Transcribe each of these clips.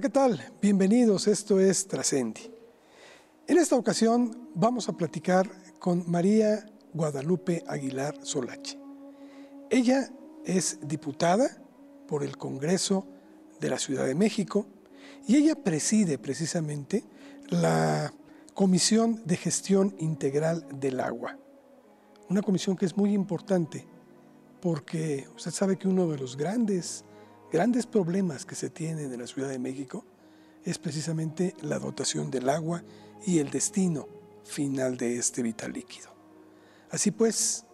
¿qué tal? Bienvenidos, esto es Trascendi. En esta ocasión vamos a platicar con María Guadalupe Aguilar Solache. Ella es diputada por el Congreso de la Ciudad de México y ella preside precisamente la Comisión de Gestión Integral del Agua. Una comisión que es muy importante porque usted sabe que uno de los grandes grandes problemas que se tienen en la Ciudad de México es precisamente la dotación del agua y el destino final de este vital líquido. Así pues,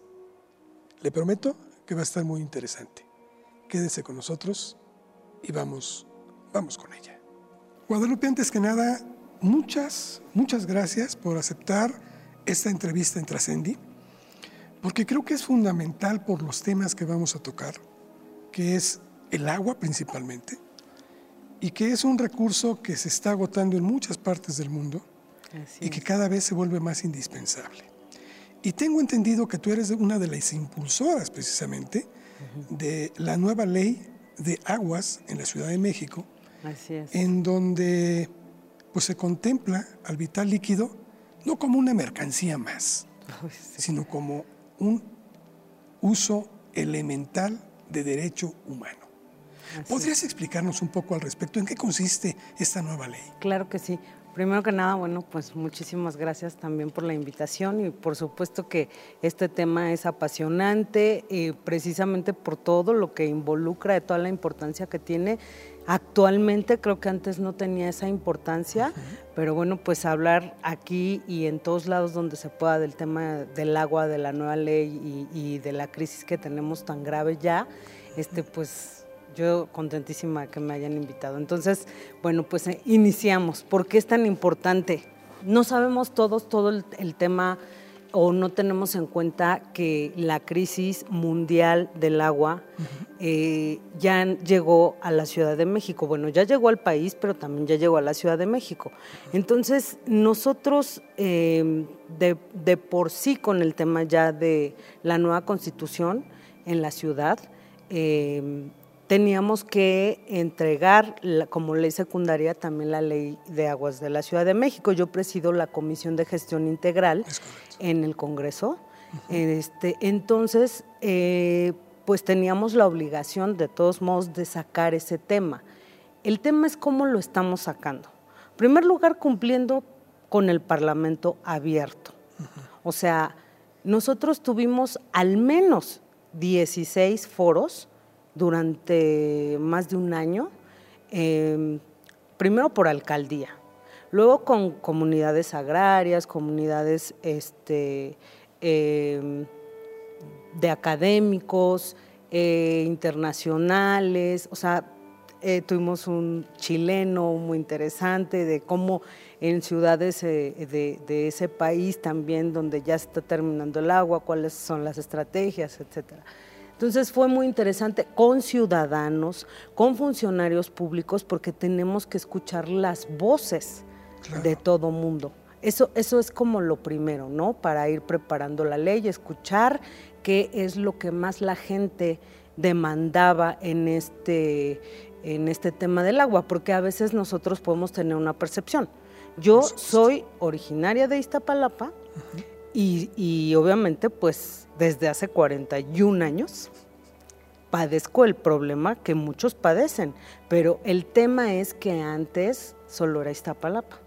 le prometo que va a estar muy interesante. Quédese con nosotros y vamos, vamos con ella. Guadalupe, antes que nada, muchas, muchas gracias por aceptar esta entrevista en Trascendi, porque creo que es fundamental por los temas que vamos a tocar, que es el agua principalmente, y que es un recurso que se está agotando en muchas partes del mundo y que cada vez se vuelve más indispensable. Y tengo entendido que tú eres una de las impulsoras precisamente de la nueva ley de aguas en la Ciudad de México, en donde pues, se contempla al vital líquido no como una mercancía más, sino como un uso elemental de derecho humano. ¿Podrías explicarnos un poco al respecto en qué consiste esta nueva ley? Claro que sí. Primero que nada, bueno, pues muchísimas gracias también por la invitación y por supuesto que este tema es apasionante y precisamente por todo lo que involucra, de toda la importancia que tiene. Actualmente creo que antes no tenía esa importancia, pero bueno, pues hablar aquí y en todos lados donde se pueda del tema del agua, de la nueva ley y, y de la crisis que tenemos tan grave ya, este pues yo contentísima que me hayan invitado. Entonces, bueno, pues eh, iniciamos. ¿Por qué es tan importante? No sabemos todos todo el, tema o no tenemos en cuenta que la crisis mundial del agua eh, ya llegó a la Ciudad de México. Bueno, ya llegó al país, pero también ya llegó a la Ciudad de México. Entonces, nosotros eh, de, de, por sí con el tema ya de la nueva constitución en la ciudad, teníamos que entregar como ley secundaria también la ley de aguas de la Ciudad de México. Yo presido la Comisión de Gestión Integral en el Congreso. este, entonces, eh, pues teníamos la obligación de todos modos de sacar ese tema. El tema es cómo lo estamos sacando. En primer lugar, cumpliendo con el Parlamento abierto. O sea, nosotros tuvimos al menos 16 foros durante más de un año, em, primero por alcaldía, luego con comunidades agrarias, comunidades este, em, de académicos, eh, internacionales, o sea, eh, tuvimos un chileno muy interesante de cómo en ciudades eh, de, de, ese país también donde ya está terminando el agua, cuáles son las estrategias, etcétera. Entonces fue muy interesante con ciudadanos, con funcionarios públicos, porque tenemos que escuchar las voces de todo mundo. Eso, eso es como lo primero, ¿no? Para ir preparando la ley, escuchar qué es lo que más la gente demandaba en este, en este tema del agua, porque a veces nosotros podemos tener una percepción. Yo soy originaria de Iztapalapa y, y obviamente pues desde hace 41 años padezco el problema que muchos padecen, pero el tema es que antes solo era Iztapalapa.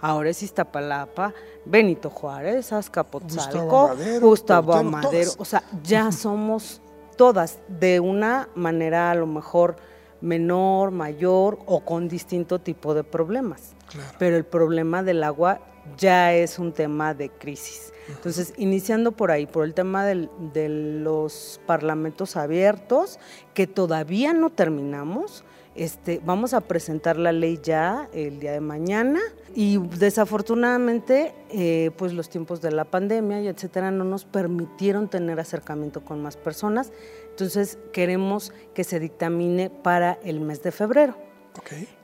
Ahora es Iztapalapa, Benito Juárez, Azcapotzalco, Gustavo Amadero, o sea, ya somos todas de una manera a lo mejor menor, mayor o con distinto tipo de problemas. Pero el problema del agua ya es un tema de crisis. Entonces, iniciando por ahí, por el tema de los parlamentos abiertos, que todavía no terminamos, este, vamos a presentar la ley ya el día de mañana y desafortunadamente eh, pues los tiempos de la pandemia y etcétera no nos permitieron tener acercamiento con más personas. Entonces queremos que se dictamine para el mes de febrero.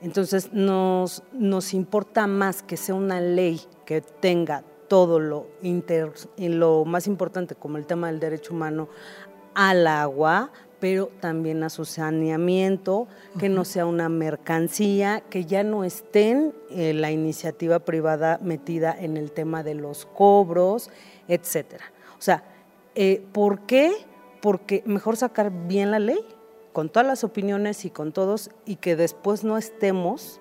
Entonces nos, nos importa más que sea una ley que tenga todo lo, inter, lo más importante como el tema del derecho humano al agua, pero también a su saneamiento, que no sea una mercancía, que ya no estén eh, la iniciativa privada metida en el tema de los cobros, etcétera. O sea, eh, ¿por qué? Porque mejor sacar bien la ley, con todas las opiniones y con todos, y que después no estemos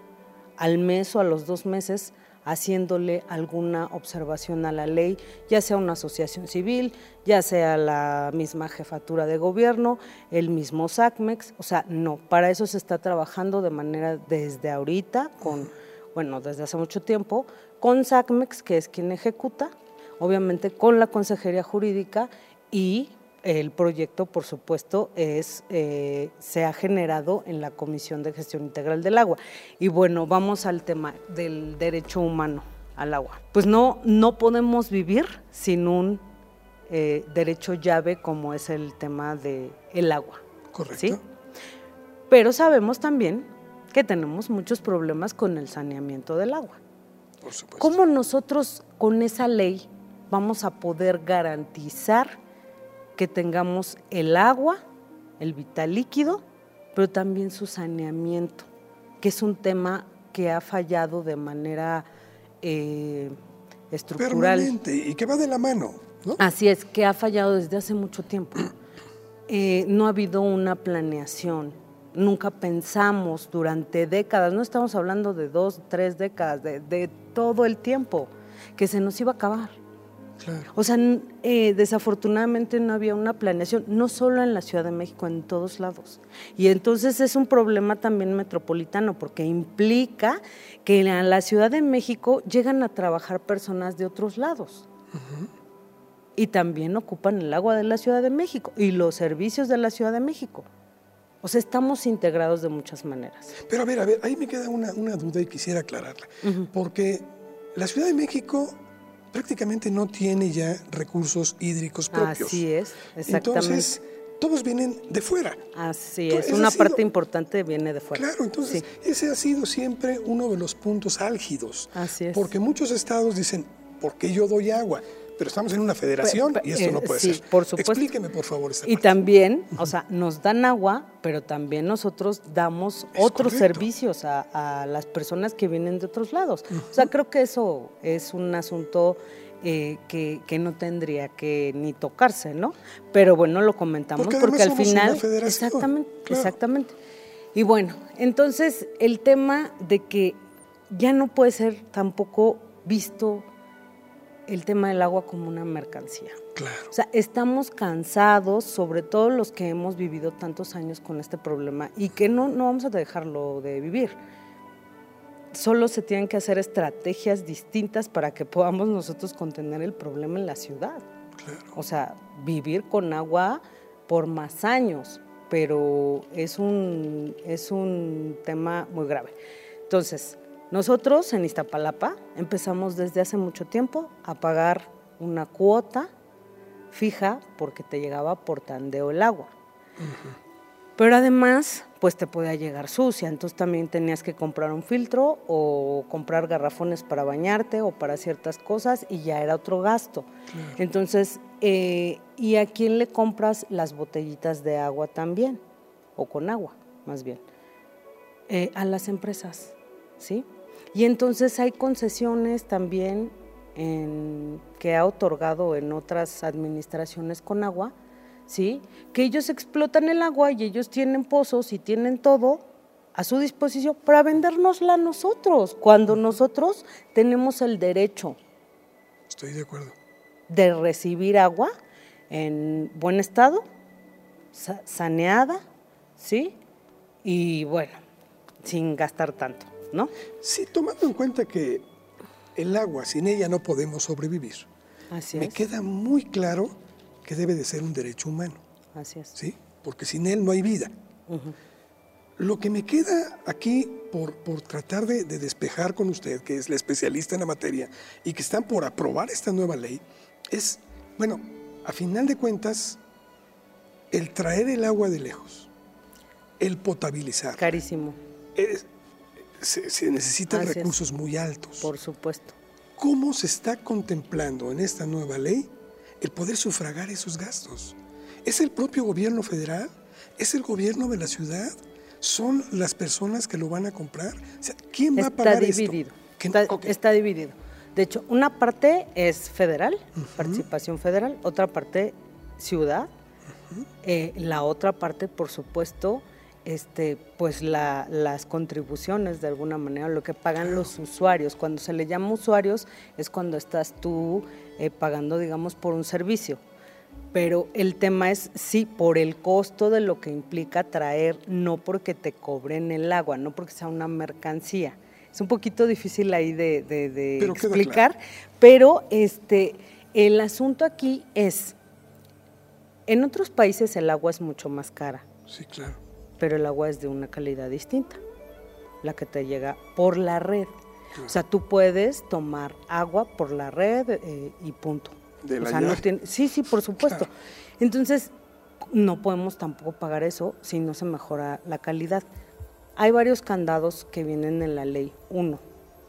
al mes o a los dos meses haciéndole alguna observación a la ley, ya sea una asociación civil, ya sea la misma jefatura de gobierno, el mismo SACMEX, o sea, no, para eso se está trabajando de manera desde ahorita, con, bueno, desde hace mucho tiempo, con SACMEX, que es quien ejecuta, obviamente con la Consejería Jurídica y el proyecto, por supuesto, es, eh, se ha generado en la Comisión de Gestión Integral del Agua. Y bueno, vamos al tema del derecho humano al agua. Pues no, no podemos vivir sin un eh, derecho llave como es el tema del el agua. Correcto. Pero sabemos también que tenemos muchos problemas con el saneamiento del agua. Por supuesto. ¿Cómo nosotros con esa ley vamos a poder garantizar que tengamos el agua, el vital líquido, pero también su saneamiento, que es un tema que ha fallado de manera eh, estructural. Permanente y que va de la mano. ¿no? Así es, que ha fallado desde hace mucho tiempo. Eh, no ha habido una planeación, nunca pensamos durante décadas, no estamos hablando de dos, tres décadas, de, de todo el tiempo, que se nos iba a acabar. O sea, eh, desafortunadamente no había una planeación, no solo en la Ciudad de México, en todos lados. Y entonces es un problema también metropolitano, porque implica que en la Ciudad de México llegan a trabajar personas de otros lados. Y también ocupan el agua de la Ciudad de México y los servicios de la Ciudad de México. O sea, estamos integrados de muchas maneras. Pero a ver, a ver, ahí me queda una, duda y quisiera aclararla. Porque la Ciudad de México prácticamente no tiene ya recursos hídricos propios. Así es, exactamente. Entonces, todos vienen de fuera. Así es, una parte importante viene de fuera. Claro, entonces ese ha sido siempre uno de los puntos álgidos. Así es. Porque muchos estados dicen, ¿por qué yo doy agua? Pero estamos en una federación y esto no eh, puede sí, ser. Por supuesto. Explíqueme, por favor, esa Y también, o sea, nos dan agua, pero también nosotros damos otros servicios a, las personas que vienen de otros lados. O sea, creo que eso es un asunto eh, que, que, no tendría que ni tocarse, ¿no? Pero bueno, lo comentamos porque, al final... exactamente, exactamente. Y bueno, entonces el tema de que ya no puede ser tampoco visto el tema del agua como una mercancía. Claro. O sea, estamos cansados, sobre todo los que hemos vivido tantos años con este problema y que no, no vamos a dejarlo de vivir. Solo se tienen que hacer estrategias distintas para que podamos nosotros contener el problema en la ciudad. Claro. O sea, vivir con agua por más años, pero es un, es un tema muy grave. Entonces, nosotros en Iztapalapa empezamos desde hace mucho tiempo a pagar una cuota fija porque te llegaba por tandeo el agua. Pero además, pues te podía llegar sucia, entonces también tenías que comprar un filtro o comprar garrafones para bañarte o para ciertas cosas y ya era otro gasto. Entonces, eh, ¿y a quién le compras las botellitas de agua también? O con agua, más bien. Eh, a las empresas, ¿sí? Y entonces hay concesiones también que ha otorgado en otras administraciones con agua, ¿sí? que ellos explotan el agua y ellos tienen pozos y tienen todo a su disposición para vendérnosla a nosotros, cuando nosotros tenemos el derecho. Estoy de acuerdo. De recibir agua en buen estado, saneada, ¿sí? Y bueno, sin gastar tanto. ¿No? Sí, tomando en cuenta que el agua, sin ella no podemos sobrevivir. Así me queda muy claro que debe de ser un derecho humano. Así es. ¿Sí? Porque sin él no hay vida. Lo que me queda aquí por, por tratar de, de, despejar con usted, que es la especialista en la materia, y que están por aprobar esta nueva ley, es, bueno, a final de cuentas, el traer el agua de lejos, el potabilizar. Carísimo. Es, se, necesitan recursos muy altos. Por supuesto. ¿Cómo se está contemplando en esta nueva ley el poder sufragar esos gastos? ¿Es el propio gobierno federal? ¿Es el gobierno de la ciudad? ¿Son las personas que lo van a comprar? ¿Quién va a pagar dividido. Está, está dividido. De hecho, una parte es federal, participación federal, otra parte ciudad, eh, la otra parte, por supuesto, este, pues las contribuciones de alguna manera, lo que pagan los usuarios. Cuando se le llama usuarios es cuando estás tú eh, pagando, digamos, por un servicio. Pero el tema es sí, por el costo de lo que implica traer, no porque te cobren el agua, no porque sea una mercancía. Es un poquito difícil ahí de, explicar, pero este, el asunto aquí es, en otros países el agua es mucho más cara. Sí, claro. Pero el agua es de una calidad distinta, la que te llega por la red. O sea, tú puedes tomar agua por la red eh, y punto. De la no sí, sí, por supuesto. Entonces, no podemos tampoco pagar eso si no se mejora la calidad. Hay varios candados que vienen en la ley. Uno,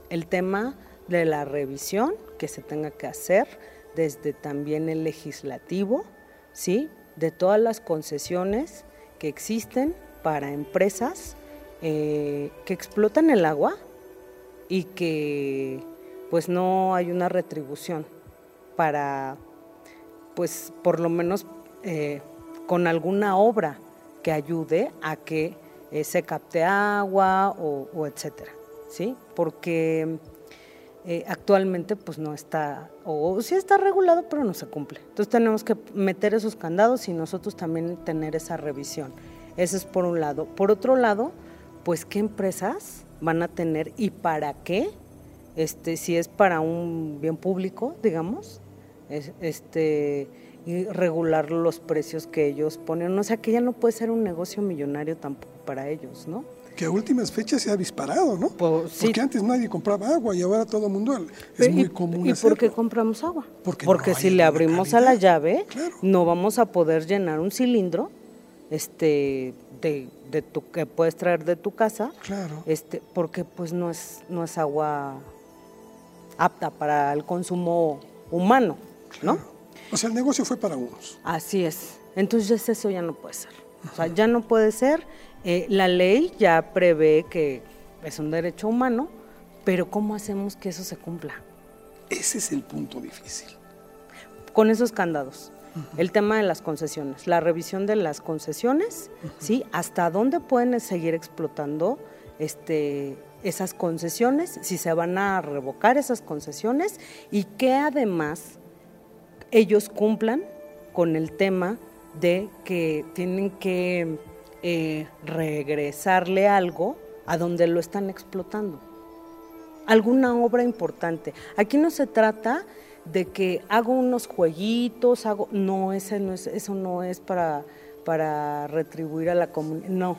el tema de la revisión que se tenga que hacer desde también el legislativo, ¿sí? De todas las concesiones que existen para empresas eh, que explotan el agua y que pues no hay una retribución para, pues por lo menos eh, con alguna obra que ayude a que eh, se capte agua o, etcétera, ¿sí? Porque eh, actualmente pues no está, o sí está regulado, pero no se cumple. Entonces tenemos que meter esos candados y nosotros también tener esa revisión. Eso es por un lado. Por otro lado, pues qué empresas van a tener y para qué, este, si es para un bien público, digamos, este, y regular los precios que ellos ponen. O sea, que ya no puede ser un negocio millonario tampoco para ellos, ¿no? Que a últimas fechas se ha disparado, ¿no? Pues, Porque antes nadie compraba agua y ahora todo el mundo es muy común. ¿Y por qué compramos agua? Porque, si le abrimos a la llave, no vamos a poder llenar un cilindro este de, de tu que puedes traer de tu casa. Claro. Este, porque pues no es no es agua apta para el consumo humano. ¿no? O sea, el negocio fue para unos. Así es. Entonces eso ya no puede ser. O sea, ya no puede ser. Eh, la ley ya prevé que es un derecho humano, pero ¿cómo hacemos que eso se cumpla? Ese es el punto difícil. Con esos candados. El tema de las concesiones, la revisión de las concesiones, ¿sí? Hasta dónde pueden seguir explotando este, esas concesiones, si se van a revocar esas concesiones y que además ellos cumplan con el tema de que tienen que eh, regresarle algo a donde lo están explotando. Alguna obra importante. Aquí no se trata de que hago unos jueguitos, hago. No, ese no es, eso no es para, para retribuir a la comunidad. No.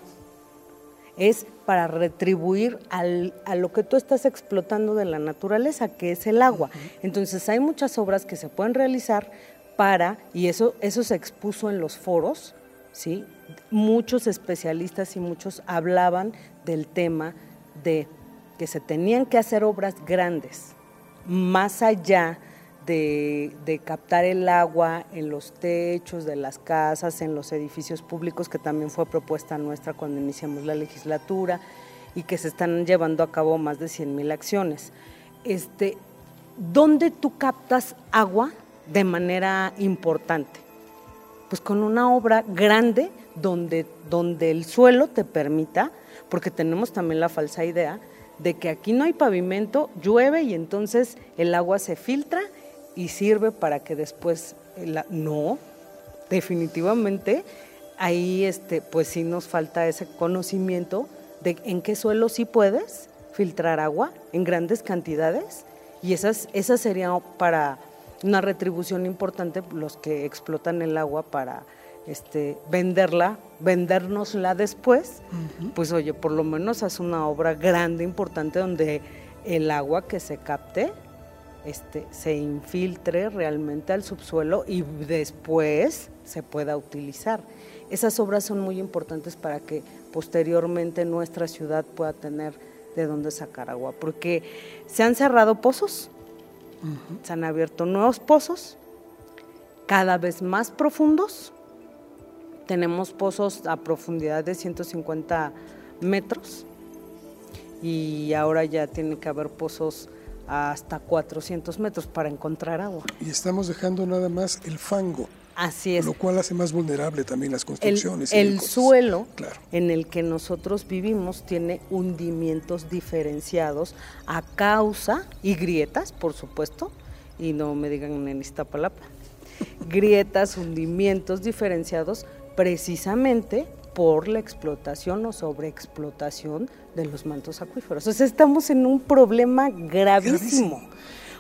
Es para retribuir al, a lo que tú estás explotando de la naturaleza, que es el agua. Entonces hay muchas obras que se pueden realizar para, y eso, eso se expuso en los foros, ¿sí? muchos especialistas y muchos hablaban del tema de que se tenían que hacer obras grandes, más allá de, captar el agua en los techos de las casas, en los edificios públicos, que también fue propuesta nuestra cuando iniciamos la legislatura y que se están llevando a cabo más de 100 mil acciones. Este, ¿Dónde tú captas agua de manera importante? Pues con una obra grande donde, donde el suelo te permita, porque tenemos también la falsa idea de que aquí no hay pavimento, llueve y entonces el agua se filtra y sirve para que después la, no, definitivamente ahí este pues sí nos falta ese conocimiento de en qué suelo sí puedes filtrar agua en grandes cantidades y esas esas serían para una retribución importante los que explotan el agua para este, venderla, vendérnosla después, pues oye, por lo menos haz una obra grande, importante, donde el agua que se capte este, se infiltre realmente al subsuelo y después se pueda utilizar. Esas obras son muy importantes para que posteriormente nuestra ciudad pueda tener de dónde sacar agua, porque se han cerrado pozos, se han abierto nuevos pozos, cada vez más profundos, tenemos pozos a profundidad de 150 metros y ahora ya tiene que haber pozos hasta 400 metros para encontrar agua. Y estamos dejando nada más el fango. Así es. Lo cual hace más vulnerable también las construcciones. El, suelo en el que nosotros vivimos tiene hundimientos diferenciados a causa y grietas, por supuesto, y no me digan en Iztapalapa, grietas, hundimientos diferenciados precisamente por la explotación o sobreexplotación de los mantos acuíferos. O sea, estamos en un problema gravísimo.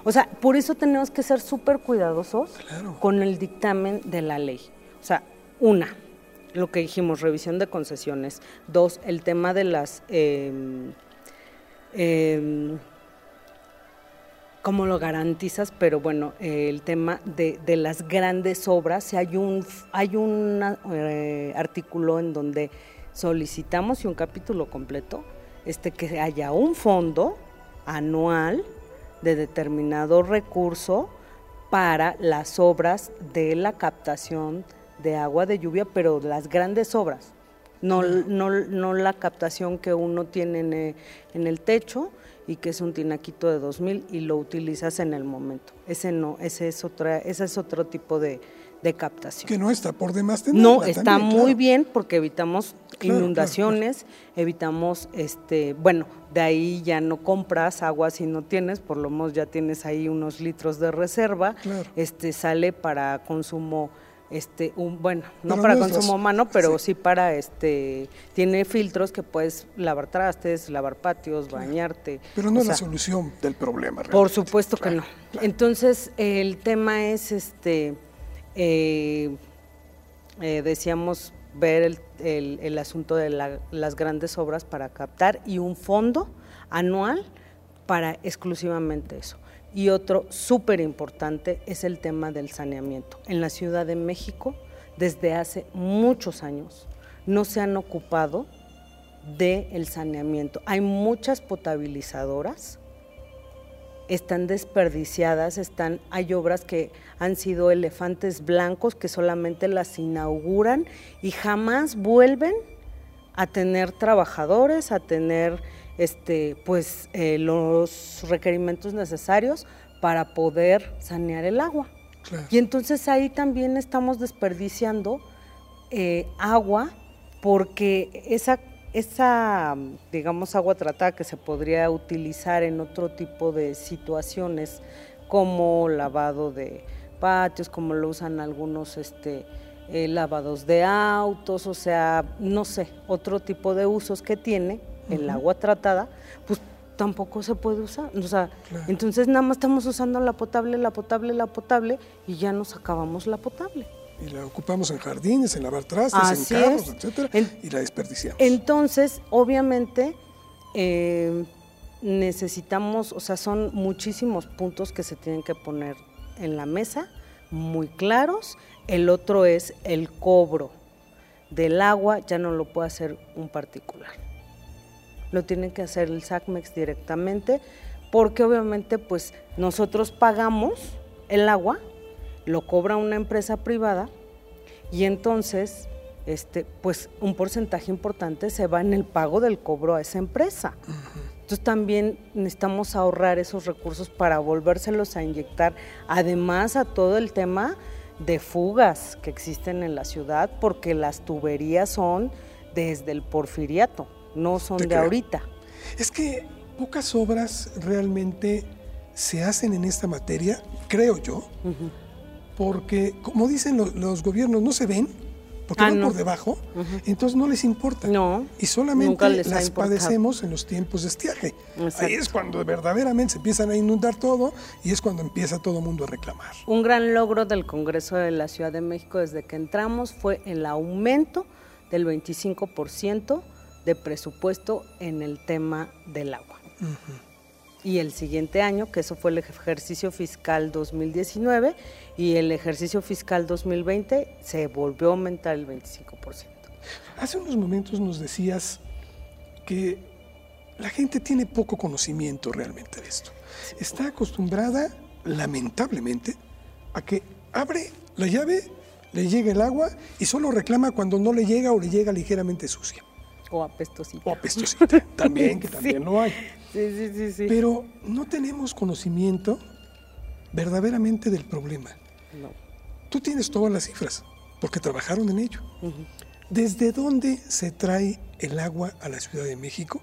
O sea, por eso tenemos que ser súper cuidadosos con el dictamen de la ley. O sea, una, lo que dijimos, revisión de concesiones. Dos, el tema de las... Em, cómo lo garantizas, pero bueno, el tema de, las grandes obras, hay un, hay un eh, artículo en donde solicitamos y un capítulo completo, este, que haya un fondo anual de determinado recurso para las obras de la captación de agua de lluvia, pero las grandes obras, no, no, no la captación que uno tiene en el, en el techo y que es un tinaquito de 2000 y lo utilizas en el momento. Ese no, ese es otra, ese es otro tipo de, de captación. Que no está por demás No, está muy bien porque evitamos inundaciones, evitamos, este, bueno, de ahí ya no compras agua si no tienes, por lo menos ya tienes ahí unos litros de reserva, este sale para consumo este un bueno no para consumo humano pero sí. para este tiene filtros que puedes lavar trastes lavar patios bañarte pero no es la solución del problema por supuesto que no. entonces el tema es este eh, eh, decíamos ver el, asunto de las grandes obras para captar y un fondo anual para exclusivamente eso. Y otro súper importante es el tema del saneamiento. En la Ciudad de México, desde hace muchos años, no se han ocupado del saneamiento. Hay muchas potabilizadoras están desperdiciadas, están, hay obras que han sido elefantes blancos que solamente las inauguran y jamás vuelven a tener trabajadores, a tener este, pues, eh, los requerimientos necesarios para poder sanear el agua. Y entonces ahí también estamos desperdiciando eh, agua porque esa esa, digamos, agua tratada que se podría utilizar en otro tipo de situaciones, como lavado de patios, como lo usan algunos este, eh, lavados de autos, o sea, no sé, otro tipo de usos que tiene el agua tratada, pues tampoco se puede usar. O sea, entonces nada más estamos usando la potable, la potable, la potable y ya nos acabamos la potable y la ocupamos en jardines, en lavar trastes, en carros, etcétera, y la desperdiciamos. Entonces, obviamente, eh, necesitamos, o sea, son muchísimos puntos que se tienen que poner en la mesa, muy claros. El otro es el cobro del agua, ya no lo puede hacer un particular. Lo tiene que hacer el SACMEX directamente, porque obviamente, pues, nosotros pagamos el agua, lo cobra una empresa privada y entonces este, pues un porcentaje importante se va en el pago del cobro a esa empresa. Entonces también necesitamos ahorrar esos recursos para volvérselos a inyectar, además a todo el tema de fugas que existen en la ciudad, porque las tuberías son desde el porfiriato, no son de ahorita. Es que pocas obras realmente se hacen en esta materia, creo yo, porque como dicen los, gobiernos no se ven, porque ah, van por debajo, entonces no les importa. No, y solamente las padecemos en los tiempos de estiaje. Ahí es cuando verdaderamente se empiezan a inundar todo y es cuando empieza todo el mundo a reclamar. Un gran logro del Congreso de la Ciudad de México desde que entramos fue el aumento del 25% de presupuesto en el tema del agua y el siguiente año, que eso fue el ejercicio fiscal 2019, y el ejercicio fiscal 2020 se volvió a aumentar el 25%. Hace unos momentos nos decías que la gente tiene poco conocimiento realmente de esto. Está acostumbrada, lamentablemente, a que abre la llave le llega el agua y solo reclama cuando no le llega o le llega ligeramente sucia. O apestosita. O apestosita, también, que también no hay. Sí, sí, sí, sí. Pero no tenemos conocimiento verdaderamente del problema. No. Tú tienes todas las cifras, porque trabajaron en ello. ¿Desde dónde se trae el agua a la Ciudad de México?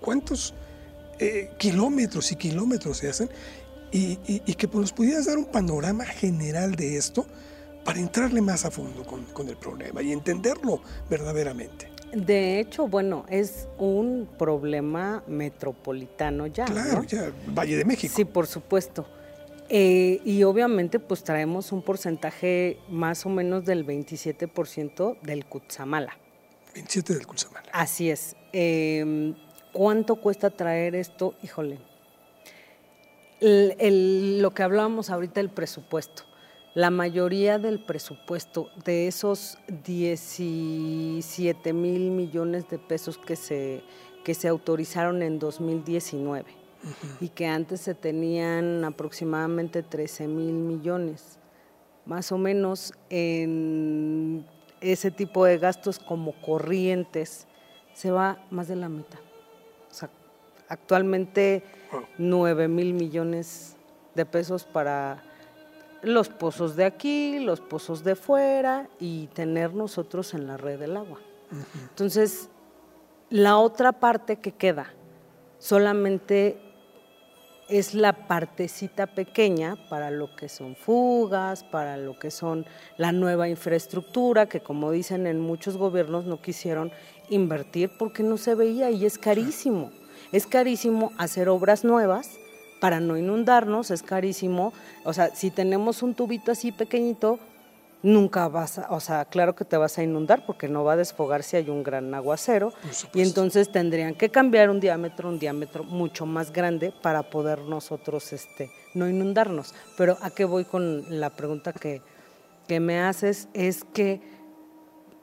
¿Cuántos eh, kilómetros y kilómetros se hacen? Y, y- y que nos pudieras dar un panorama general de esto para entrarle más a fondo con, con el problema y entenderlo verdaderamente. De hecho, bueno, es un problema metropolitano ya. Claro, ¿no? ya, Valle de México. Sí, por supuesto. Eh, y obviamente pues traemos un porcentaje más o menos del 27% del Cutzamala. 27 del Cutzamala. Así es. Eh, ¿Cuánto cuesta traer esto? Híjole. El- el- lo que hablábamos ahorita, el presupuesto. La mayoría del presupuesto de esos 17 mil millones de pesos que se, que se autorizaron en 2019 y que antes se tenían aproximadamente 13 mil millones, más o menos en ese tipo de gastos como corrientes, se va más de la mitad. O sea, actualmente Wow. 9 mil millones de pesos para los pozos de aquí, los pozos de fuera y tener nosotros en la red del agua. Entonces, la otra parte que queda solamente es la partecita pequeña para lo que son fugas, para lo que son la nueva infraestructura, que como dicen en muchos gobiernos no quisieron invertir porque no se veía y es carísimo. Es carísimo hacer obras nuevas para no inundarnos, es carísimo. O sea, si tenemos un tubito así pequeñito, nunca vas a, o sea, claro que te vas a inundar porque no va a desfogar si hay un gran aguacero. Y entonces tendrían que cambiar un diámetro, un diámetro mucho más grande para poder nosotros este, no inundarnos. Pero a qué voy con la pregunta que, que me haces es que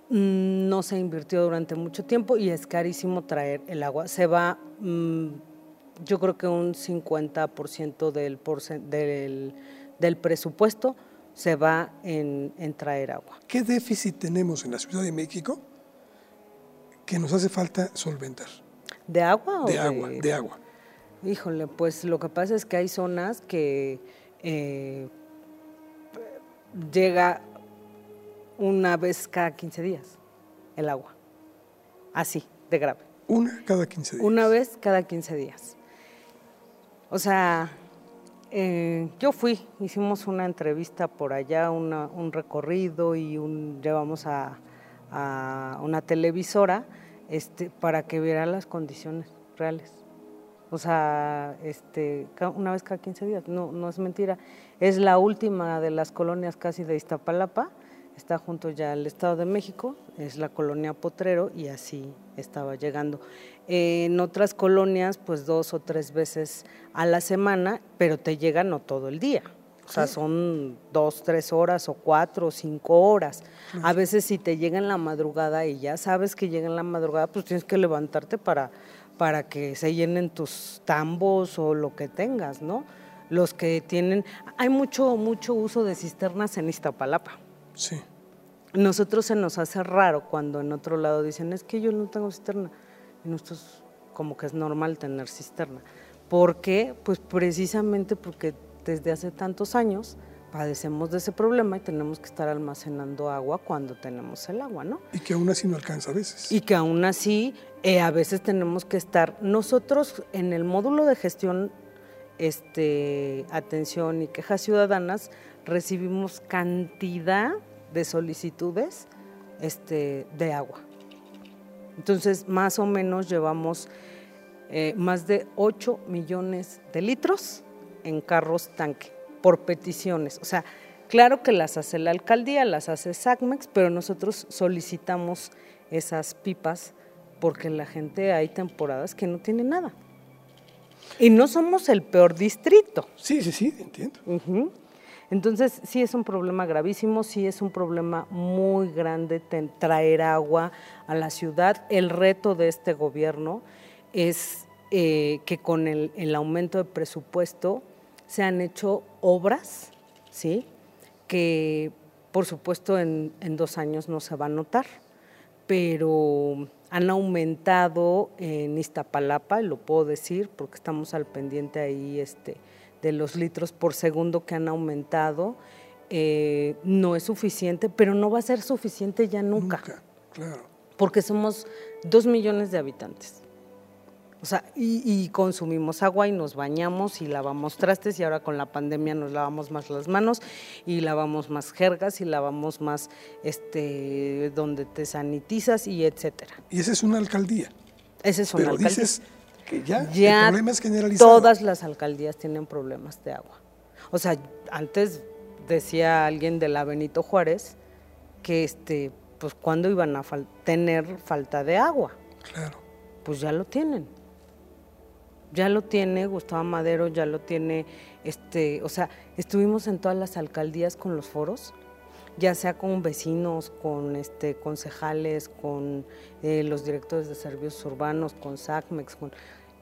mm, no se invirtió durante mucho tiempo y es carísimo traer el agua. Se va, mm, yo creo que un 50% del, del, del presupuesto se va en, en traer agua. ¿Qué déficit tenemos en la Ciudad de México que nos hace falta solventar? ¿De agua o De agua, de agua. Híjole, pues lo que pasa es que hay zonas que eh, llega una vez cada 15 días el agua. Así, de grave. Una cada 15 días. Una vez cada 15 días. O sea, eh, yo fui, hicimos una entrevista por allá, una- un recorrido y un, llevamos a, a una televisora este, para que viera las condiciones reales. O sea, este, una vez cada 15 días, no, no es mentira. Es la última de las colonias casi de Iztapalapa, está junto ya al Estado de México, es la colonia Potrero y así estaba llegando. En otras colonias, pues dos o tres veces a la semana, pero te llega no todo el día. O sea, son dos, tres horas o cuatro o cinco horas. A veces si te llega en la madrugada y ya sabes que llega en la madrugada, pues tienes que levantarte para, para que se llenen tus tambos o lo que tengas, ¿no? Los que tienen... Hay mucho, mucho uso de cisternas en Iztapalapa. Sí. Nosotros se nos hace raro cuando en otro lado dicen, es que yo no tengo cisterna. Y nosotros como que es normal tener cisterna. ¿Por qué? Pues precisamente porque desde hace tantos años padecemos de ese problema y tenemos que estar almacenando agua cuando tenemos el agua, ¿no? Y que aún así no alcanza a veces. Y que aún así eh, a veces tenemos que estar nosotros en el módulo de gestión, este, atención y quejas ciudadanas, recibimos cantidad de solicitudes este, de agua. Entonces, más o menos llevamos eh, más de 8 millones de litros en carros tanque por peticiones. O sea, claro que las hace la alcaldía, las hace SACMEX, pero nosotros solicitamos esas pipas porque la gente hay temporadas que no tiene nada. Y no somos el peor distrito. Sí, sí, sí, entiendo. Entonces, sí es un problema gravísimo, sí es un problema muy grande traer agua a la ciudad. El reto de este gobierno es eh, que con el, aumento de presupuesto se han hecho obras, ¿sí? Que por supuesto en, dos años no se va a notar, pero han aumentado en Iztapalapa, lo puedo decir porque estamos al pendiente ahí este, de los litros por segundo que han aumentado. Eh, no es suficiente, pero no va a ser suficiente ya nunca. Nunca, claro. Porque somos dos millones de habitantes. O sea, y, consumimos agua y nos bañamos y lavamos trastes y ahora con la pandemia nos lavamos más las manos y lavamos más jergas y lavamos más este donde te sanitizas y etcétera. Y esa es una alcaldía. Esa es una Pero alcaldía. dices que ya, el problema es generalizado. Todas las alcaldías tienen problemas de agua. O sea, antes decía alguien de la Benito Juárez que este pues cuándo iban a tener falta de agua. Claro. Pues ya lo tienen ya lo tiene Gustavo Madero, ya lo tiene, este, o sea, estuvimos en todas las alcaldías con los foros, ya sea con vecinos, con este, concejales, con eh, los directores de servicios urbanos, con SACMEX, con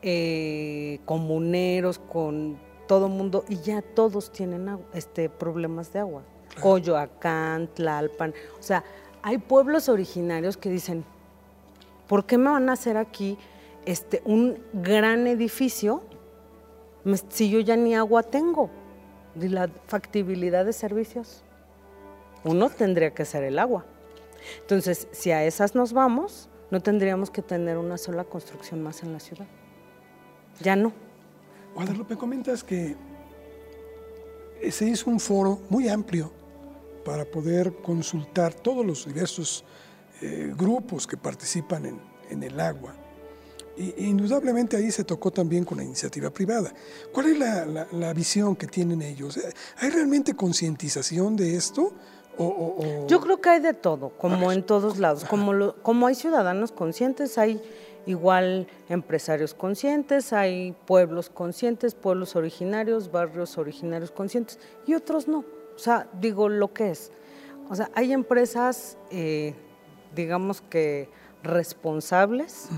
eh, comuneros, con todo mundo, y ya todos tienen este, problemas de agua. Coyoacán, Tlalpan, o sea, hay pueblos originarios que dicen, ¿por qué me van a hacer aquí? este, un gran edificio si yo ya ni agua tengo? De la factibilidad de servicios. Uno tendría que ser el agua. Entonces, si a esas nos vamos, no tendríamos que tener una sola construcción más en la ciudad. Ya no. Guadalupe, comentas que se hizo un foro muy amplio para poder consultar todos los diversos eh, grupos que participan en, el agua. Y, indudablemente ahí se tocó también con la iniciativa privada. ¿Cuál es la, visión que tienen ellos? ¿Hay realmente concientización de esto? O, Yo creo que hay de todo, como en todos lados. Como, como hay ciudadanos conscientes, hay igual empresarios conscientes, hay pueblos conscientes, pueblos originarios, barrios originarios conscientes y otros no. O sea, digo lo que es. O sea, hay empresas, eh, digamos que responsables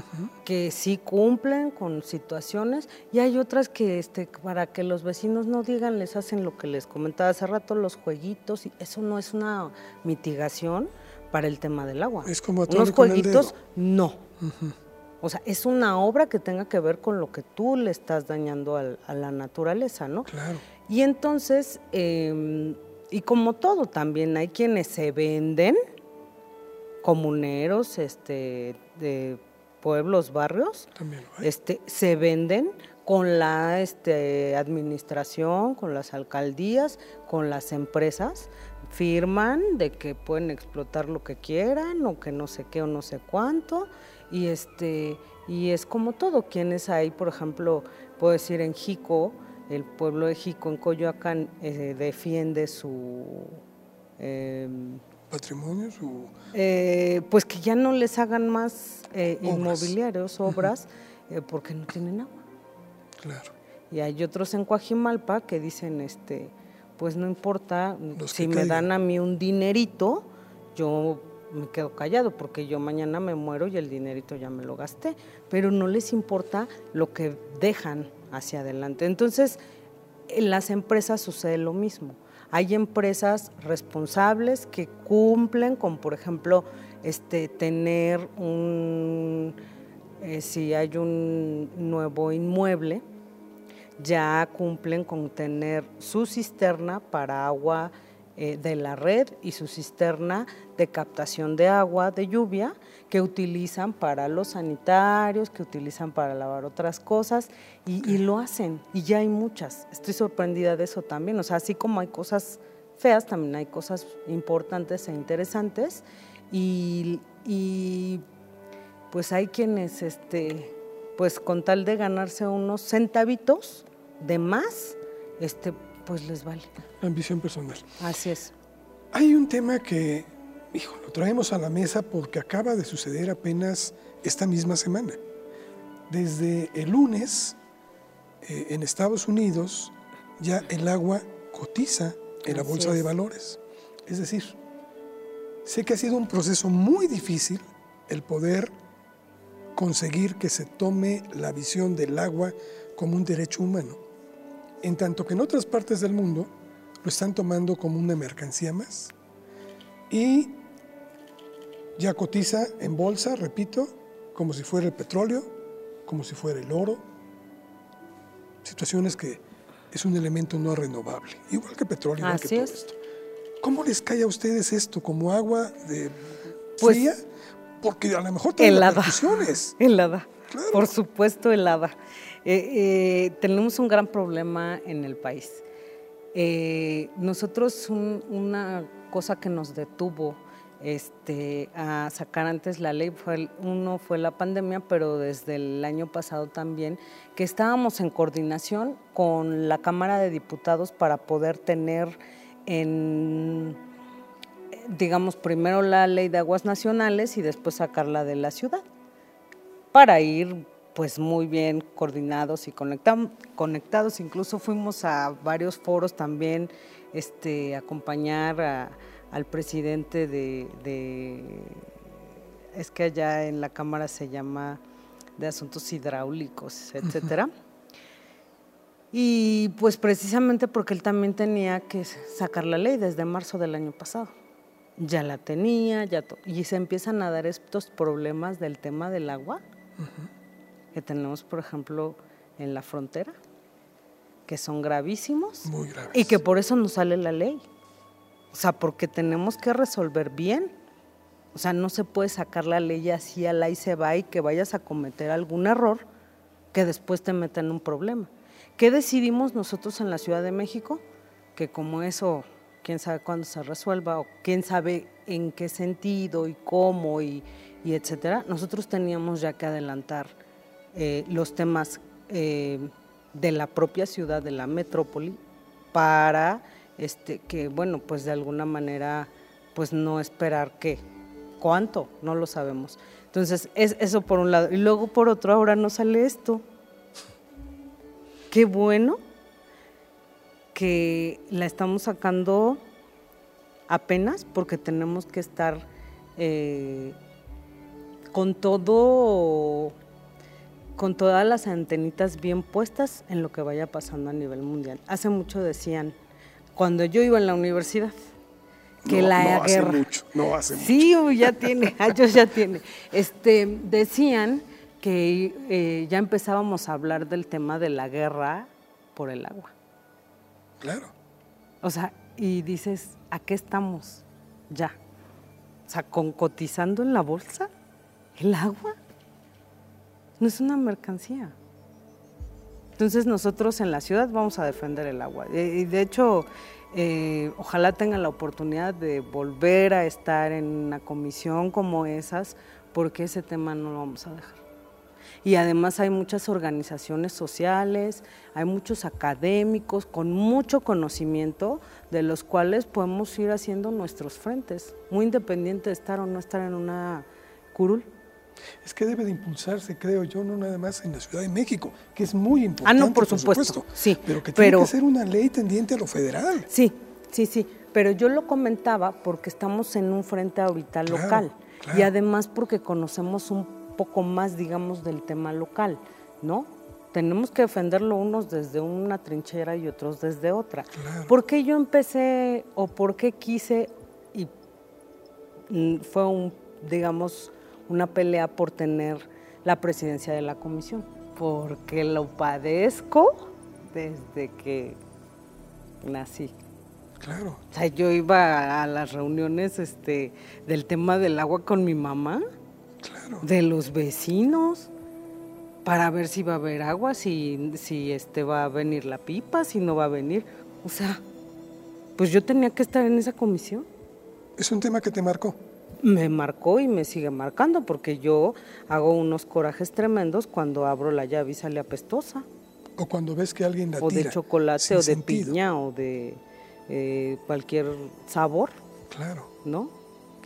que sí cumplen con situaciones y hay otras que este, para que los vecinos no digan les hacen lo que les comentaba hace rato los jueguitos y eso no es una mitigación para el tema del agua. Es como unos jueguitos no. O sea, es una obra que tenga que ver con lo que tú le estás dañando a la naturaleza, ¿no? Claro. Y entonces, em, y como todo también, hay quienes se venden, comuneros este, de pueblos, barrios, este, se venden con la este, administración, con las alcaldías, con las empresas, firman de que pueden explotar lo que quieran o que no sé qué o no sé cuánto. Y este y es como todo. Quienes hay por ejemplo puedo decir en Jico el pueblo de Jico en Coyoacán eh, defiende su em, patrimonio? Eh, pues que ya no les hagan más eh, inmobiliarios, obras, eh, porque no tienen agua. Claro. Y hay otros en Coajimalpa que dicen, este, pues no importa, si me dan a mí un dinerito, yo me quedo callado porque yo mañana me muero y el dinerito ya me lo gasté, pero no les importa lo que dejan hacia adelante. Entonces, en las empresas sucede lo mismo hay empresas responsables que cumplen con, por ejemplo, este, tener un, eh, si hay un nuevo inmueble, ya cumplen con tener su cisterna para agua eh, de la red y su cisterna de captación de agua de lluvia que utilizan para los sanitarios, que utilizan para lavar otras cosas y, lo hacen. Y ya hay muchas. Estoy sorprendida de eso también. O sea, así como hay cosas feas, también hay cosas importantes e interesantes. Y, pues hay quienes, este, pues con tal de ganarse unos centavitos de más, este, pues les vale. Ambición personal. Así es. Hay un tema que, hijo, lo traemos a la mesa porque acaba de suceder apenas esta misma semana. Desde el lunes, eh, en Estados Unidos, ya el agua cotiza en la bolsa de valores. Es decir, sé que ha sido un proceso muy difícil el poder conseguir que se tome la visión del agua como un derecho humano en tanto que en otras partes del mundo lo están tomando como una mercancía más. y ya cotiza en bolsa, repito, como si fuera el petróleo, como si fuera el oro. Situaciones que es un elemento no renovable, igual que petróleo, igual que todo esto. ¿Cómo les cae a ustedes esto? ¿Como agua de pues, fría? Porque a lo mejor tiene helada. helada. Por supuesto, helada. Eh, eh, tenemos un gran problema en el país. Eh, nosotros una cosa que nos detuvo este, a sacar antes la ley, fue uno fue la pandemia, pero desde el año pasado también, que estábamos en coordinación con la Cámara de Diputados para poder tener en, digamos, primero la ley de aguas nacionales y después sacarla de la ciudad, para ir pues muy bien coordinados y conectados, incluso fuimos a varios foros también, este, acompañar a al presidente de, es que allá en la Cámara se llama de Asuntos Hidráulicos, etcétera. Y pues precisamente porque él también tenía que sacar la ley desde marzo del año pasado. Ya la tenía, ya y se empiezan a dar estos problemas del tema del agua que tenemos, por ejemplo, en la frontera, que son gravísimos. Muy graves. Y que por eso no sale la ley. O sea, porque tenemos que resolver bien. O sea, no se puede sacar la ley así a la y se va y que vayas a cometer algún error que después te meta en un problema. ¿Qué decidimos nosotros en la Ciudad de México? Que como eso, quién sabe cuándo se resuelva o quién sabe en qué sentido y cómo y, etcétera, nosotros teníamos ya que adelantar eh, los temas eh, de la propia ciudad, de la metrópoli, para este, que bueno, pues de alguna manera, pues no esperar que, cuánto, no lo sabemos. Entonces, es eso por un lado. Y luego por otro, ahora no sale esto. Qué bueno que la estamos sacando apenas porque tenemos que estar eh, con todo con todas las antenitas bien puestas en lo que vaya pasando a nivel mundial. Hace mucho decían, cuando yo iba en la universidad. Que no, la no Hace mucho, no hace mucho. Sí, ya tiene, años ya tiene. Este, decían que eh, ya empezábamos a hablar del tema de la guerra por el agua. Claro. O sea, y dices, ¿a qué estamos? Ya. O sea, con cotizando en la bolsa, el agua no es una mercancía. Entonces nosotros en la ciudad vamos a defender el agua. Y de hecho, eh, ojalá tengan la oportunidad de volver a estar en una comisión como esas, porque ese tema no lo vamos a dejar. Y además hay muchas organizaciones sociales, hay muchos académicos con mucho conocimiento de los cuales podemos ir haciendo nuestros frentes, muy independiente de estar o no estar en una curul. Es que debe de impulsarse, creo yo, no nada más en la Ciudad de México, que es muy importante. Ah, no, por, supuesto, sí. Pero que tiene que ser una ley tendiente a lo federal. Sí, sí, sí. Pero yo lo comentaba porque estamos en un frente ahorita local y además porque conocemos un poco más, digamos, del tema local, ¿no? Tenemos que defenderlo unos desde una trinchera y otros desde otra. ¿Por qué yo empecé o por qué quise y mm, fue un, digamos, una pelea por tener la presidencia de la comisión, porque lo padezco desde que nací. Claro. O sea, yo iba a las reuniones este, del tema del agua con mi mamá, claro. de los vecinos, para ver si va a haber agua, si, si este, va a venir la pipa, si no va a venir. O sea, pues yo tenía que estar en esa comisión. ¿Es un tema que te marcó? me marcó y me sigue marcando porque yo hago unos corajes tremendos cuando abro la llave y sale apestosa. O cuando ves que alguien la O de chocolate o de piña o de eh, cualquier sabor. Claro. ¿No?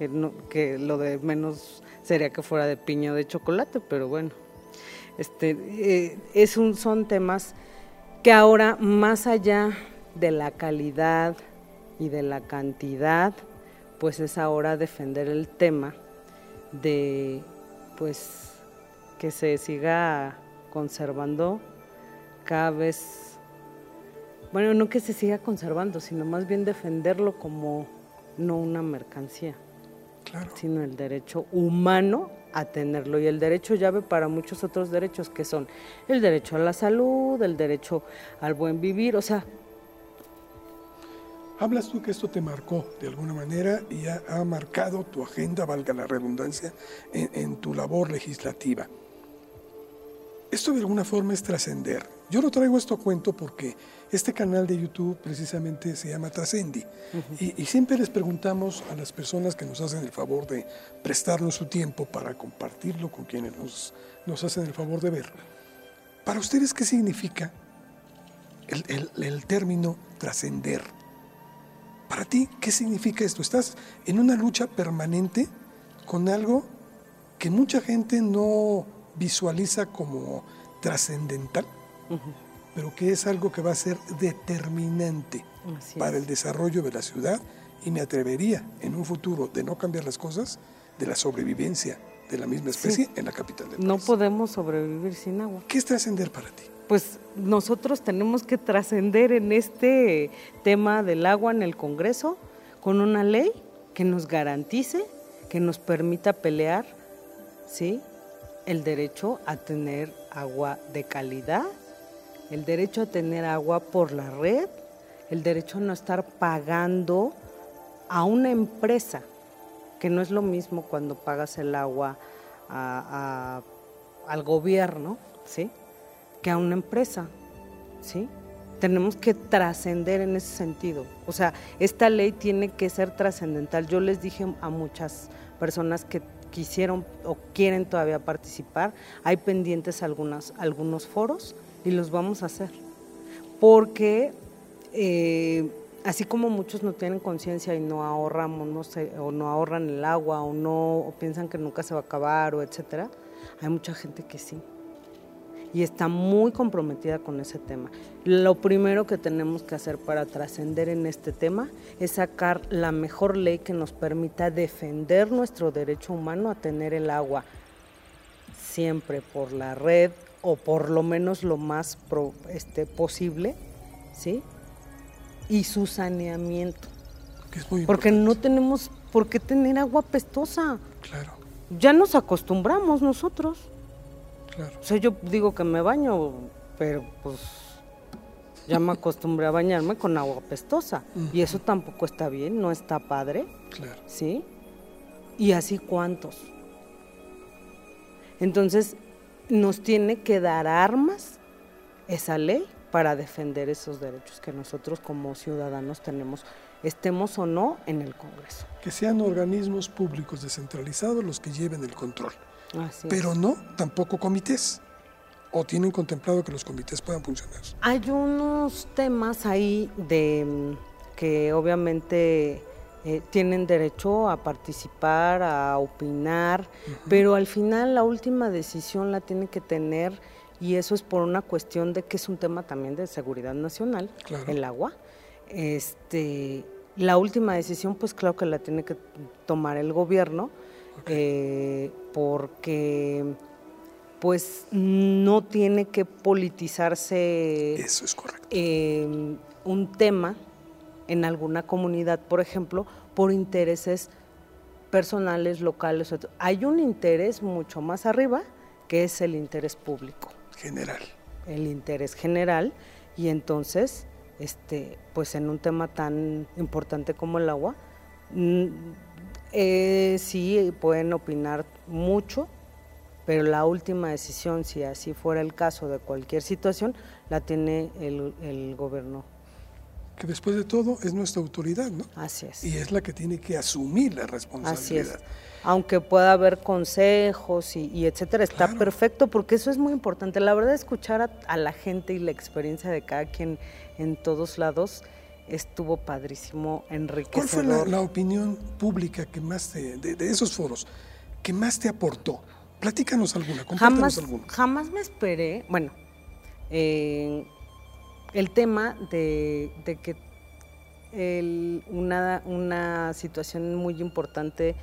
Que, no, que lo de menos sería que fuera de piña de chocolate, pero bueno. Este, eh, es un, son temas que ahora, más allá de la calidad y de la cantidad, pues es ahora defender el tema de pues que se siga conservando cada vez bueno, no que se siga conservando, sino más bien defenderlo como, no una mercancía, sino el derecho humano a tenerlo y el derecho llave para muchos otros derechos que son el derecho a la salud, el derecho al buen vivir, o sea... Hablas tú que esto te marcó de alguna manera y ha, marcado tu agenda, valga la redundancia, en tu labor legislativa. Esto de alguna forma es trascender. Yo lo traigo esto a cuento porque este canal de YouTube precisamente se llama Trascendi y, siempre les preguntamos a las personas que nos hacen el favor de prestarnos su tiempo para compartirlo con quienes nos, nos hacen el favor de verlo. Para ustedes, ¿qué significa el, el término trascender? Para ti, ¿qué significa esto? Estás en una lucha permanente con algo que mucha gente no visualiza como trascendental, pero que es algo que va a ser determinante para el desarrollo de la ciudad y me atrevería en un futuro de no cambiar las cosas, de la sobrevivencia de la misma especie en la capital del país. No podemos sobrevivir sin agua. ¿Qué es trascender para ti? Pues nosotros tenemos que trascender en este tema del agua en el Congreso con una ley que nos garantice, que nos permita pelear, ¿sí? el derecho a tener agua de calidad, el derecho a tener agua por la red, el derecho a no estar pagando a una empresa, que no es lo mismo cuando pagas el agua al gobierno, ¿sí? Que a una empresa, ¿sí? Tenemos que trascender en ese sentido. O sea, esta ley tiene que ser trascendental. Yo les dije a muchas personas que quisieron o quieren todavía participar. Hay pendientes algunas, algunos foros y los vamos a hacer. Porque eh, así como muchos no tienen conciencia y no sé, o no ahorran el agua, o no, o piensan que nunca se va a acabar, o etcétera, hay mucha gente que sí y está muy comprometida con ese tema. Lo primero que tenemos que hacer para trascender en este tema es sacar la mejor ley que nos permita defender nuestro derecho humano a tener el agua siempre por la red o por lo menos lo más este, posible, ¿sí? Y su saneamiento. Porque no tenemos por qué tener agua pestosa. Claro. Ya nos acostumbramos nosotros. O sea, yo digo que me baño, pero pues ya me acostumbré a bañarme con agua pestosa. Y eso tampoco está bien, no está padre. Claro. ¿Sí? Y así cuántos. Entonces, nos tiene que dar armas esa ley para defender esos derechos que nosotros como ciudadanos tenemos, estemos o no en el Congreso. Que sean organismos públicos descentralizados los que lleven el control pero no tampoco comités. ¿O tienen contemplado que los comités puedan funcionar? Hay unos temas ahí de mm, que obviamente eh, tienen derecho a participar, a opinar, pero al final la última decisión la tiene que tener y eso es por una cuestión de que es un tema también de seguridad nacional, el agua. Este, la última decisión, pues claro que la tiene que tomar el gobierno eh, porque pues no tiene que politizarse Eso es correcto. Em, un tema en alguna comunidad, por ejemplo, por intereses personales, locales. Hay un interés mucho más arriba que es el interés público. General. El interés general y entonces, este, pues en un tema tan importante como el agua, eh, sí, pueden opinar mucho, pero la última decisión, si así fuera el caso de cualquier situación, la tiene el, gobierno. Que después de todo es nuestra autoridad, ¿no? Así es. Y es la que tiene que asumir la responsabilidad. Así es. Aunque pueda haber consejos y, etcétera, está perfecto porque eso es muy importante. La verdad, escuchar a, a la gente y la experiencia de cada quien en todos lados estuvo padrísimo, enriquecedor. ¿Cuál fue la, opinión pública que más te, de, esos foros, que más te aportó? Platícanos alguna, jamás, alguna. Jamás me esperé, bueno, eh, el tema de, que una, una situación muy importante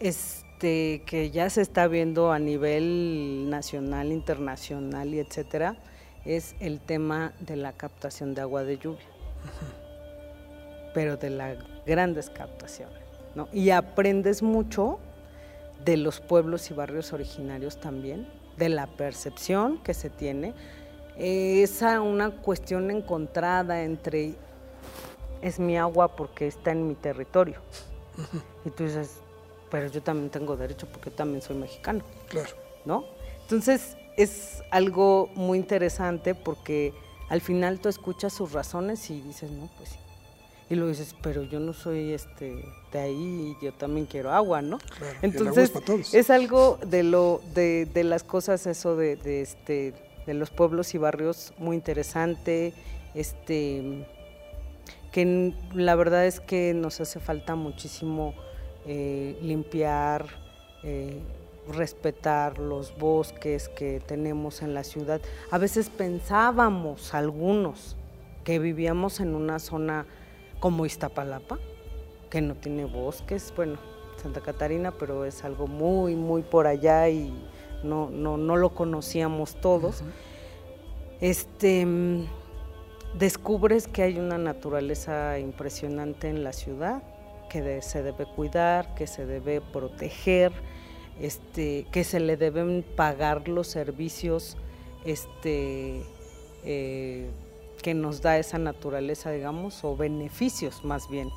este, que ya se está viendo a nivel nacional, internacional y etcétera, es el tema de la captación de agua de lluvia. pero de las grandes captaciones, ¿no? Y aprendes mucho de los pueblos y barrios originarios también, de la percepción que se tiene. Esa una cuestión encontrada entre es mi agua porque está en mi territorio. Y tú dices, pero yo también tengo derecho porque también soy mexicano. Claro. ¿No? Entonces es algo muy interesante porque al final tú escuchas sus razones y dices, no, pues sí. Y luego dices, pero yo no soy este de ahí, yo también quiero agua, ¿no? Claro, Entonces es, algo de lo de, de las cosas eso de, de, este de los pueblos y barrios muy interesante, este que la verdad es que nos hace falta muchísimo eh, limpiar, eh, respetar los bosques que tenemos en la ciudad. A veces pensábamos algunos que vivíamos en una zona como Iztapalapa, que no tiene bosques, bueno, Santa Catarina, pero es algo muy, muy por allá y no, no, no lo conocíamos todos. Este descubres que hay una naturaleza impresionante en la ciudad, que se debe cuidar, que se debe proteger, este, que se le deben pagar los servicios este, eh, que nos da esa naturaleza, digamos, o beneficios más bien,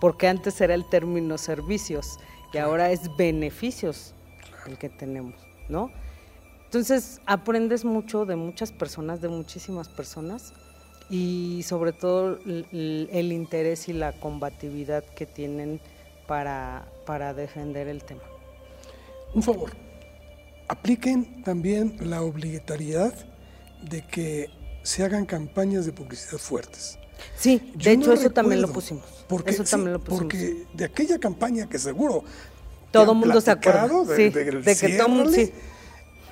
porque antes era el término servicios y ahora es beneficios el que tenemos, ¿no? Entonces aprendes mucho de muchas personas, de muchísimas personas, y sobre todo el, interés y la combatividad que tienen para, para defender el tema. Un favor, apliquen también la obligatoriedad de que se hagan campañas de publicidad fuertes. Sí, de hecho eso también lo pusimos. Porque, eso también lo pusimos. Porque de aquella campaña que seguro todo el mundo se acuerda de, de, que todo mundo sí.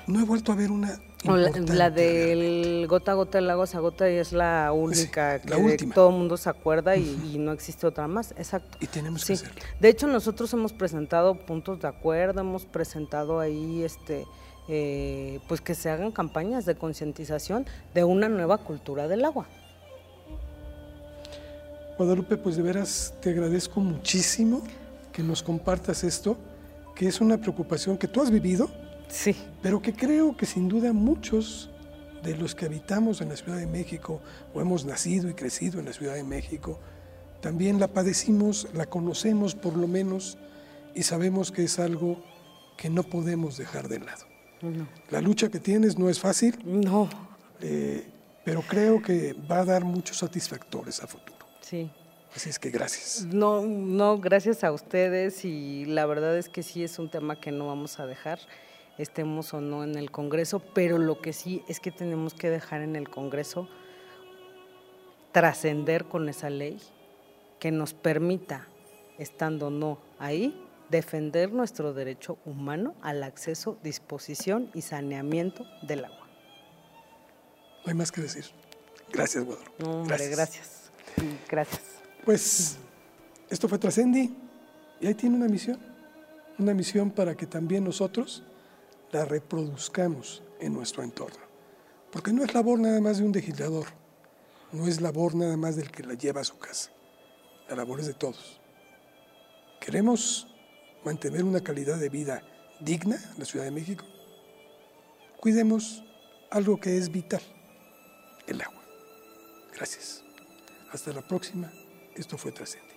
no he vuelto a ver una la, del gota a gota, el agua se agota y es la única que todo el mundo se acuerda y, no existe otra más. Exacto. Y tenemos que hacerlo. De hecho, nosotros hemos presentado puntos de acuerdo, hemos presentado ahí este. Eh, pues que se hagan campañas de concientización de una nueva cultura del agua. Guadalupe, pues de veras te agradezco muchísimo que nos compartas esto, que es una preocupación que tú has vivido, Sí. Pero que creo que sin duda muchos de los que habitamos en la Ciudad de México o hemos nacido y crecido en la Ciudad de México, también la padecimos, la conocemos por lo menos y sabemos que es algo que no podemos dejar de lado. La lucha que tienes no es fácil. No. Eh, pero creo que va a dar muchos satisfactores a futuro. Sí. Así es que gracias. No, no, gracias a ustedes y la verdad es que sí es un tema que no vamos a dejar estemos o no en el Congreso, pero lo que sí es que tenemos que dejar en el Congreso trascender con esa ley que nos permita, estando o no ahí, defender nuestro derecho humano al acceso, disposición y saneamiento del agua. No hay más que decir. Gracias, Guadalupe. No, hombre, gracias. Gracias. Pues esto fue Trascendi y ahí tiene una misión. Una misión para que también nosotros la reproduzcamos en nuestro entorno. Porque no es labor nada más de un legislador, no es labor nada más del que la lleva a su casa, la labor es de todos. ¿Queremos mantener una calidad de vida digna en la Ciudad de México? Cuidemos algo que es vital, el agua. Gracias. Hasta la próxima. Esto fue Trascendente.